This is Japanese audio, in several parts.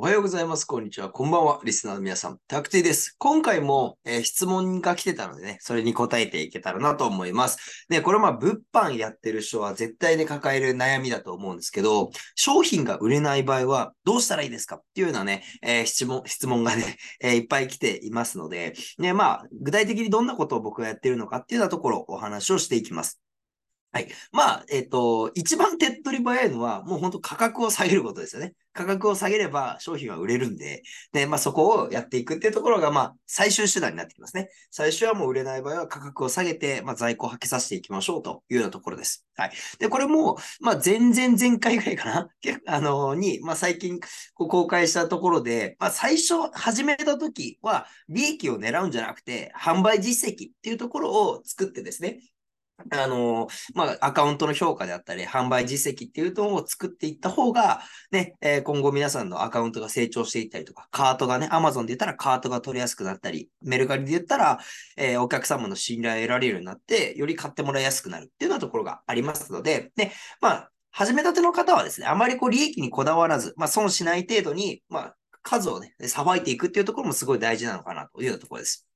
おはようございます。こんにちは。こんばんは。リスナーの皆さん。タクティです。今回も、えー質問が来てたのでね、それに答えていけたらなと思います。で、これまあ、物販やってる人は絶対に抱える悩みだと思うんですけど、商品が売れない場合はどうしたらいいですか？っていうようなね、えー質問、質問がね、えーいっぱい来ていますので、ね、まあ、具体的にどんなことを僕がやってるのかっていうようなところをお話をしていきます。はい。まあ、えっ、と、一番手っ取り早いのは、もう本当価格を下げることですよね。価格を下げれば商品は売れるんで、で、まあそこをやっていくっていうところが、まあ最終手段になってきますね。最初はもう売れない場合は価格を下げて、まあ在庫をはけさせていきましょうというようなところです。はい。で、これも、まあ前々前回ぐらいかな？あのに、まあ最近こう公開したところで、まあ最初始めた時は利益を狙うんじゃなくて、販売実績っていうところを作ってですね、あの、まあ、アカウントの評価であったり、販売実績っていうのを作っていった方が、ね、えー今後皆さんのアカウントが成長していったりとか、カートがね、アマゾンで言ったらカートが取りやすくなったり、メルカリで言ったら、えーお客様の信頼を得られるようになって、より買ってもらいやすくなるっていうようなところがありますので、ね、まあ、始めたての方はですね、あまりこう利益にこだわらず、まあ、損しない程度に、まあ、数をね、さばいていくっていうところもすごい大事なのかなというようなところです。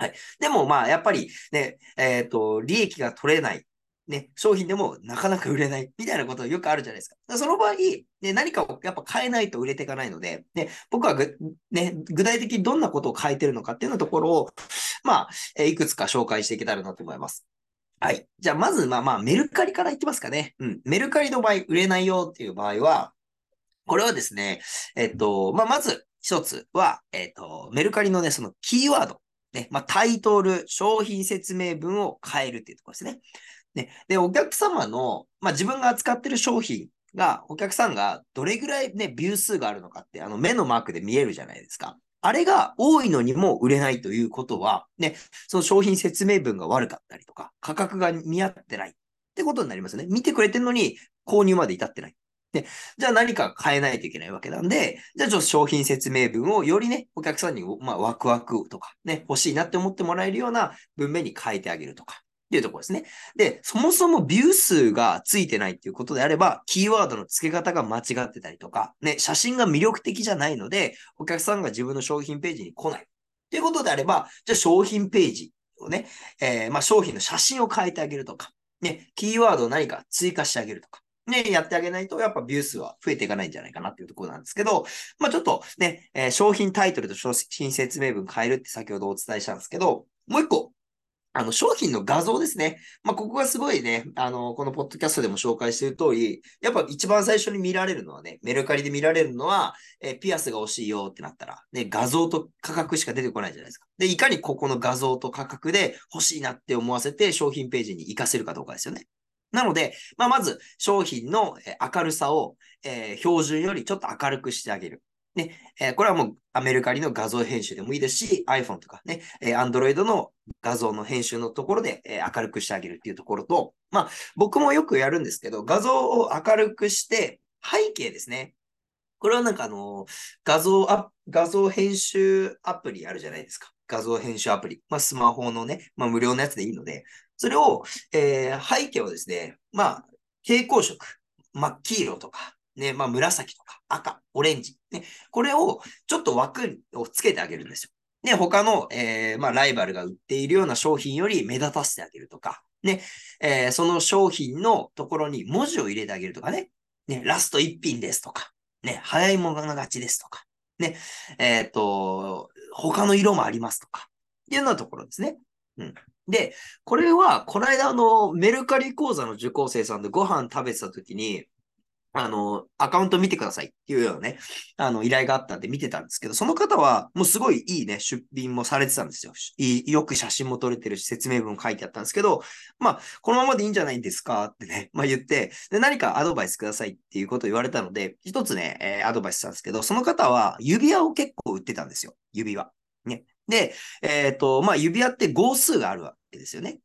はい。でもまあ、やっぱりね、えっ、と、利益が取れない。ね、商品でもなかなか売れないみたいなことよくあるじゃないですか。かその場合、ね、何かをやっぱ変えないと売れていかないので、ね、僕はぐ、ね、具体的にどんなことを変えてるのかっていうようなところを、まあ、えいくつか紹介していけたらなと思います。はい。じゃあ、まず、まあまあ、メルカリからいきますかね。うん。メルカリの場合、売れないよっていう場合は、これはですね、えっと、まあ、まず一つは、えっと、メルカリのね、そのキーワード。ね、まあ、タイトル、商品説明文を変えるっていうところですね。ね、で、お客様の、まあ、自分が扱ってる商品が、お客さんがどれぐらいね、ビュー数があるのかって、あの、目のマークで見えるじゃないですか。あれが多いのにも売れないということは、ね、その商品説明文が悪かったりとか、価格が見合ってないってことになりますよね。見てくれてるのに購入まで至ってない。で、じゃあ何か変えないといけないわけなんで、じゃあちょっと商品説明文をよりね、お客さんに、まあ、ワクワクとかね、欲しいなって思ってもらえるような文面に変えてあげるとか。っていうところですね。で、そもそもビュー数がついてないっていうことであれば、キーワードの付け方が間違ってたりとか、ね、写真が魅力的じゃないので、お客さんが自分の商品ページに来ない。っていうことであれば、じゃあ商品ページをね、えーまあ商品の写真を変えてあげるとか、ね、キーワードを何か追加してあげるとか、ね、やってあげないと、やっぱビュー数は増えていかないんじゃないかなっていうところなんですけど、まあちょっとね、えー商品タイトルと商品説明文変えるって先ほどお伝えしたんですけど、もう一個、あの、商品の画像ですね。まあ、ここがすごいね、あの、このポッドキャストでも紹介している通り、やっぱ一番最初に見られるのはね、メルカリで見られるのは、えピアスが欲しいよってなったら、ね、画像と価格しか出てこないじゃないですか。で、いかにここの画像と価格で欲しいなって思わせて商品ページに活かせるかどうかですよね。なので、まあ、まず商品の明るさを、えー標準よりちょっと明るくしてあげる。ね、えーこれはもうアメリカリの画像編集でもいいですし、iPhone とかね、えー Android の画像の編集のところで、えー明るくしてあげるっていうところと、まあ僕もよくやるんですけど、画像を明るくして、背景ですね。これはなんかあの、画像ア画像編集アプリあるじゃないですか。画像編集アプリ。まあスマホのね、まあ無料のやつでいいので、それを、えー背景をですね、まあ蛍光色、真っ黄色とか、ね、まあ紫とか赤、オレンジ、ね、これをちょっと枠をつけてあげるんですよ。ね、他の、えーまあ、ライバルが売っているような商品より目立たせてあげるとか、ね、えーその商品のところに文字を入れてあげるとかね、ね、ラスト1品ですとか、ね、早い者勝ちですとか、ね、えっ、と、他の色もありますとか、っていうようなところですね。うん。で、これは、この間、あの、メルカリ講座の受講生さんでご飯食べてた時に、あの、アカウント見てくださいっていうようなね、あの、依頼があったんで見てたんですけど、その方は、もうすごいいいね、出品もされてたんですよ。よく写真も撮れてるし、説明文も書いてあったんですけど、まあ、このままでいいんじゃないんですかってね、まあ言って、で、何かアドバイスくださいっていうことを言われたので、一つね、えー、アドバイスしたんですけど、その方は指輪を結構売ってたんですよ。指輪。ね。で、えっ、ー、と、まあ、指輪って号数があるわけですよね。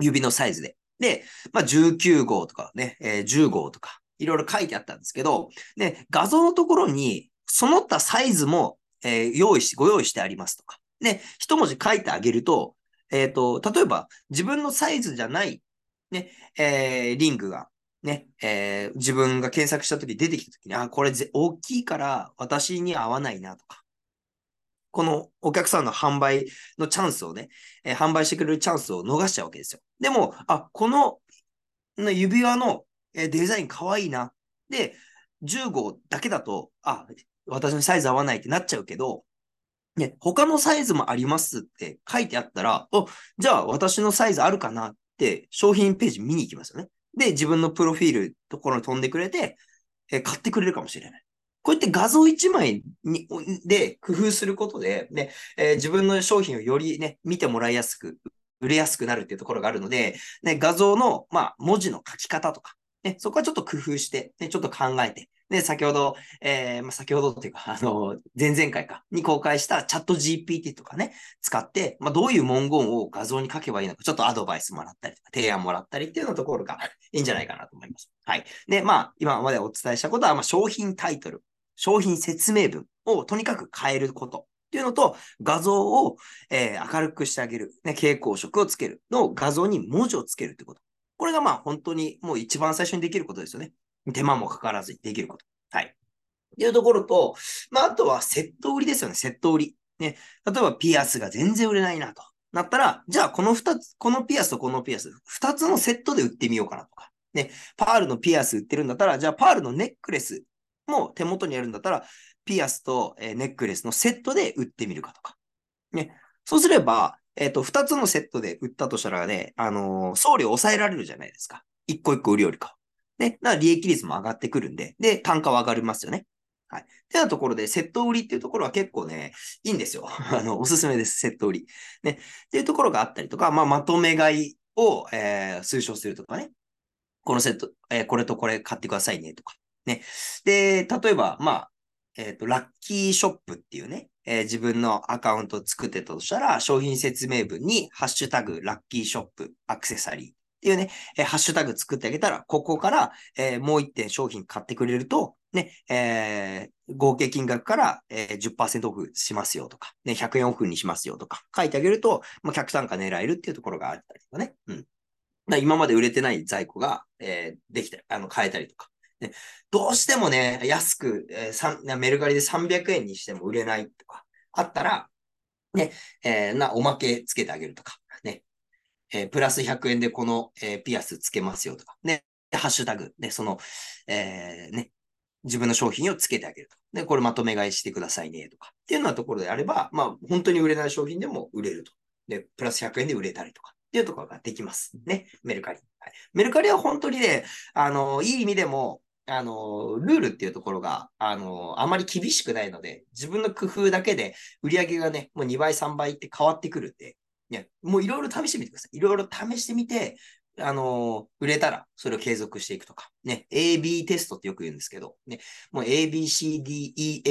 指のサイズで。で、まあ、19号とかね、えー、10号とか、いろいろ書いてあったんですけど、で、画像のところに、その他サイズも、えー、用意し、ご用意してありますとか。で、一文字書いてあげると、えっ、ー、と、例えば、自分のサイズじゃない、ね、えー、リングが、ね、え、自分が検索したとき出てきたときに、あ、これぜ大きいから私に合わないなとか。このお客さんの販売のチャンスをね、え、販売してくれるチャンスを逃しちゃうわけですよ。でも、あ、この指輪のえデザインかわいいな。で、10号だけだと、あ、私のサイズ合わないってなっちゃうけど、ね、他のサイズもありますって書いてあったら、お、じゃあ私のサイズあるかなって商品ページ見に行きますよね。で、自分のプロフィールところに飛んでくれて、え買ってくれるかもしれない。こうやって画像1枚にで工夫することで、ねえー、自分の商品をよりね、見てもらいやすく、売れやすくなるっていうところがあるので、ね、画像の、まあ、文字の書き方とか、ね、そこはちょっと工夫して、ね、ちょっと考えて、で、先ほど、えー、まあ、先ほどっていうか、あの、前々回か、に公開したチャット GPT とかね、使って、まあ、どういう文言を画像に書けばいいのか、ちょっとアドバイスもらったりとか、提案もらったりっていうようなところがいいんじゃないかなと思います。はい。で、まあ、今までお伝えしたことは、まあ、商品タイトル、商品説明文をとにかく変えること。っていうのと、画像を、えー、明るくしてあげる。ね、蛍光色をつける。の画像に文字をつけるってこと。これがまあ本当にもう一番最初にできることですよね。手間もかからずにできること。はい。っていうところと、まああとはセット売りですよね。セット売り。ね。例えばピアスが全然売れないなと。なったら、じゃあこの二つ、このピアスとこのピアス、二つのセットで売ってみようかなとか。ね。パールのピアス売ってるんだったら、じゃあパールのネックレスも手元にあるんだったら、ピアスとネックレスのセットで売ってみるかとか。ね。そうすれば、えっ、ー、と、二つのセットで売ったとしたらね、あのー、送料抑えられるじゃないですか。一個一個売るよりか。ね。だから利益率も上がってくるんで、で、単価は上がりますよね。はい。ってなところで、セット売りっていうところは結構ね、いいんですよ。あの、おすすめです、セット売り。ね。っていうところがあったりとか、まあ、まとめ買いを、えー、推奨するとかね。このセット、えー、これとこれ買ってくださいねとか。ね。で、例えば、まあ、えっ、ー、と、ラッキーショップっていうね、えー、自分のアカウントを作ってたとしたら、商品説明文に、ハッシュタグ、ラッキーショップ、アクセサリーっていうね、えー、ハッシュタグ作ってあげたら、ここから、えー、もう一点商品買ってくれると、ね、えー、合計金額から、えー、10%オフしますよとか、ね、100円オフにしますよとか、書いてあげると、まあ、客単価狙えるっていうところがあったりとかね。うん。今まで売れてない在庫が、えー、できたり、あの、買えたりとか。ね、どうしてもね、安く、えー、メルカリで300円にしても売れないとか、あったら、ね、えー、な、おまけつけてあげるとか、ね、えー、プラス100円でこの、えー、ピアスつけますよとか、ね、ハッシュタグで、その、えー、ね、自分の商品をつけてあげると。で、これまとめ買いしてくださいね、とか。っていうようなところであれば、まあ、本当に売れない商品でも売れると。で、プラス100円で売れたりとか。っていうところができます。ね。メルカリ。はい、メルカリは本当にね、あの、いい意味でも、あの、ルールっていうところが、あの、あまり厳しくないので、自分の工夫だけで売り上げがね、もう2倍、3倍って変わってくるんで、ね、もういろいろ試してみてください。いろいろ試してみて、あの、売れたらそれを継続していくとか、ね、AB テストってよく言うんですけど、ね、もう ABCDEFG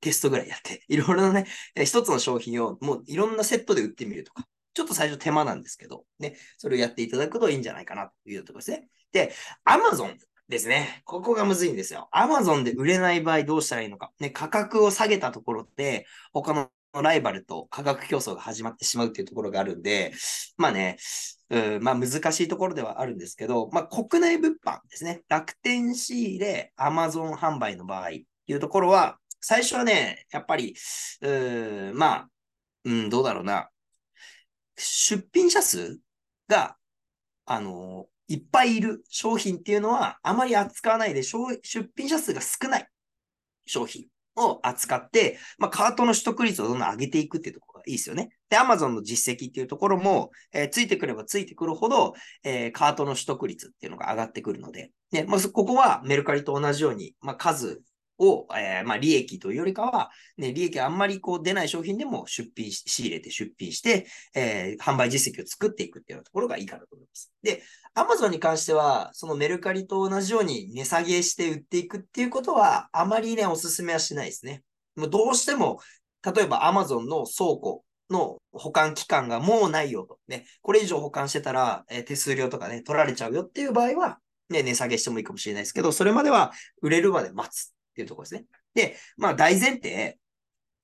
テストぐらいやって、いろいろなね、一つの商品をもういろんなセットで売ってみるとか、ちょっと最初手間なんですけど、ね、それをやっていただくといいんじゃないかなというところですね。で、Amazon ですね。ここがむずいんですよ。アマゾンで売れない場合どうしたらいいのか。ね、価格を下げたところで、他のライバルと価格競争が始まってしまうっていうところがあるんで、まあね、うん、まあ難しいところではあるんですけど、まあ国内物販ですね。楽天仕入れ、アマゾン販売の場合っていうところは、最初はね、やっぱり、うん、まあ、うん、どうだろうな。出品者数が、あの、いっぱいいる商品っていうのは、あまり扱わないで、出品者数が少ない商品を扱って、まあ、カートの取得率をどんどん上げていくっていうところがいいですよね。で、Amazon の実績っていうところも、えーついてくればついてくるほど、えーカートの取得率っていうのが上がってくるので、ね、まあ、ここはメルカリと同じように、まあ、数を、えーまあ、利益というよりかは、ね、利益あんまりこう出ない商品でも出品し、仕入れて出品して、えー販売実績を作っていくっていうようなところがいいかなと思います。で、Amazon に関しては、そのメルカリと同じように値下げして売っていくっていうことは、あまりね、お勧めはしないですね。もうどうしても、例えば Amazon の倉庫の保管期間がもうないよと。ね、これ以上保管してたら、えー手数料とかね、取られちゃうよっていう場合は、ね、値下げしてもいいかもしれないですけど、それまでは売れるまで待つっていうところですね。で、まあ大前提、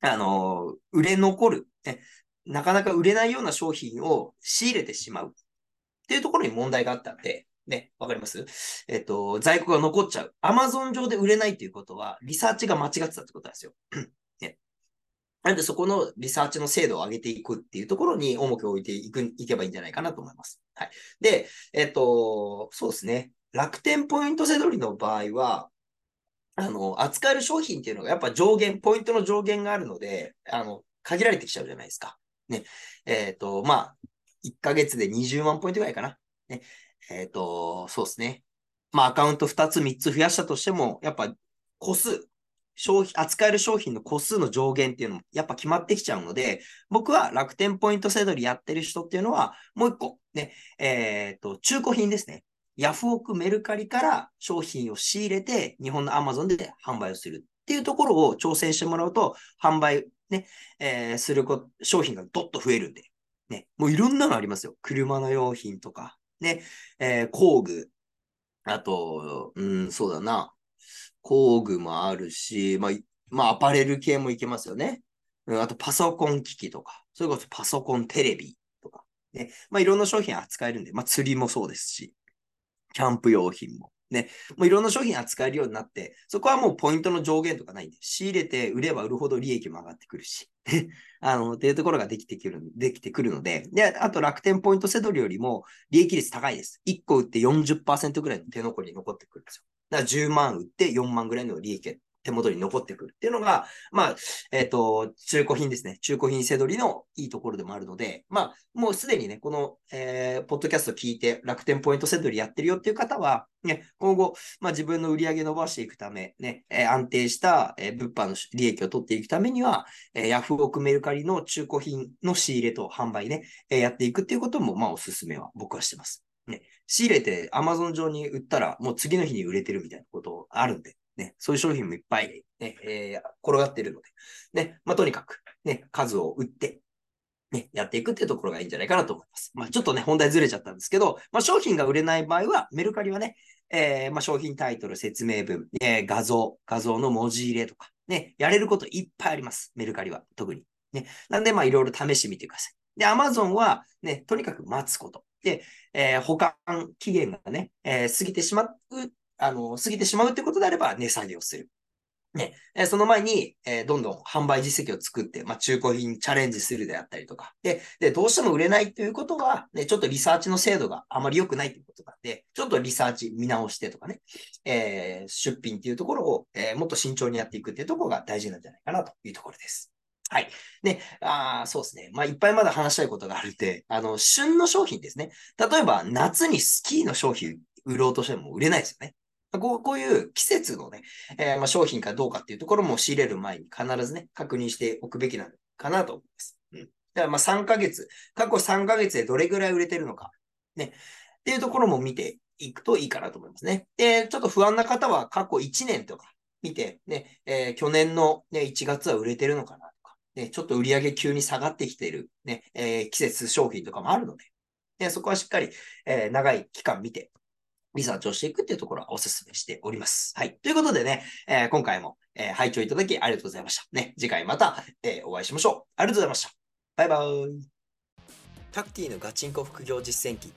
あの売れ残る、ね、なかなか売れないような商品を仕入れてしまうっていうところに問題があったんで、ね、わかります？えっ、と、在庫が残っちゃう。Amazon 上で売れないっていうことは、リサーチが間違ってたってことなんですよ。ね。なんでそこのリサーチの精度を上げていくっていうところに重きを置いていく、いけばいいんじゃないかなと思います。はい。で、えっ、と、そうですね。楽天ポイントセドリの場合は、あの、扱える商品っていうのがやっぱ上限、ポイントの上限があるので、あの、限られてきちゃうじゃないですか。ね。えっ、と、まあ、1ヶ月で20万ポイントぐらいかな。ね。えっ、と、そうですね。まあ、アカウント2つ、3つ増やしたとしても、やっぱ個数、商品、扱える商品の個数の上限っていうのもやっぱ決まってきちゃうので、僕は楽天ポイントセドリやってる人っていうのは、もう一個、ね、えっ、と、中古品ですね。ヤフオクメルカリから商品を仕入れて、日本の Amazon で販売をするっていうところを挑戦してもらうと、販売ね、えーするこ商品がどっと増えるんで、ね、もういろんなのありますよ。車の用品とか、ね、えー工具、あと、うん、そうだな。工具もあるし、まあ、まあ、アパレル系もいけますよね。うんあと、パソコン機器とか、それこそパソコンテレビとか、ね。まあ、いろんな商品扱えるんで、まあ、釣りもそうですし、キャンプ用品も。ね。もういろんな商品扱えるようになって、そこはもうポイントの上限とかないんで、仕入れて売れば売るほど利益も上がってくるし、あの、っていうところができてくる、できてくるので、で、あと楽天ポイントセドリよりも利益率高いです。1個売って40%ぐらいの手残りに残ってくるんですよ。だから10万売って4万ぐらいの利益手元に残ってくるっていうのが、まあ、えっ、と、中古品ですね。中古品セドリのいいところでもあるので、まあ、もうすでにね、この、えーポッドキャスト聞いて楽天ポイントセドリやってるよっていう方は、ね、今後、まあ自分の売り上げ伸ばしていくため、ね、えー安定した、えー物販の利益を取っていくためには、えーヤフオクメルカリの中古品の仕入れと販売ね、えーやっていくっていうことも、まあおすすめは僕はしてます。ね、仕入れて Amazon 上に売ったら、もう次の日に売れてるみたいなことあるんで、ね、そういう商品もいっぱい、ね、えー転がってるので、ね、まあとにかく、ね、数を売って、ね、やっていくっていうところがいいんじゃないかなと思います。まあちょっとね、本題ずれちゃったんですけど、まあ商品が売れない場合は、メルカリはね、えーまあ商品タイトル、説明文、えー画像、画像の文字入れとか、ね、やれることいっぱいあります。メルカリは、特に。ね。なんで、まあいろいろ試してみてください。で、Amazon は、ね、とにかく待つこと。で、えー保管期限がね、えー過ぎてしまう、あの、過ぎてしまうってことであれば、値下げをする。ね、えその前に、えーどんどん販売実績を作って、まあ、中古品チャレンジするであったりとか。で、で、どうしても売れないということは、ね、ちょっとリサーチの精度があまり良くないということなんで、ちょっとリサーチ見直してとかね、えー出品っていうところを、えーもっと慎重にやっていくっていうところが大事なんじゃないかなというところです。はい。ね、あーそうですね。まあ、いっぱいまだ話したいことがあるんで、あの、旬の商品ですね。例えば、夏にスキーの商品売ろうとしても売れないですよね。こうこういう季節のね、えーまあ、商品かどうかっていうところも仕入れる前に必ずね、確認しておくべきなのかなと思います。うん。だからまあ3ヶ月、過去3ヶ月でどれぐらい売れてるのか、ね、っていうところも見ていくといいかなと思いますね。で、ちょっと不安な方は過去1年とか見て、ね、えー去年の、ね、1月は売れてるのかなとか、ね、ちょっと売り上げ急に下がってきてる、ね、えー季節商品とかもあるので、ね、そこはしっかり、えー長い期間見て、リサーチをしていくっていうところはお勧めしております。はい。ということでね、えー今回も、えー拝聴いただきありがとうございました。ね、次回また、えーお会いしましょう。ありがとうございました。バイバーイ。タクティのガチンコ副業実践記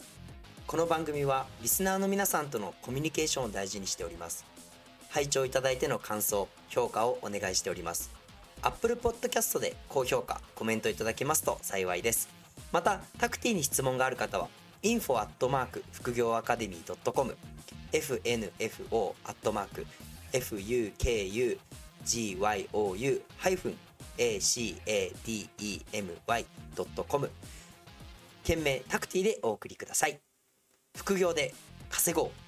この番組はリスナーの皆さんとのコミュニケーションを大事にしております拝聴いただいての感想評価をお願いしております Apple Podcast で高評価コメントいただけますと幸いですまたタクティに質問がある方は info アットマーク副業アカデミー .com fnfo アットマーク fukugyou ハイフン academy.com 件名タクティでお送りください。副業で稼ごう。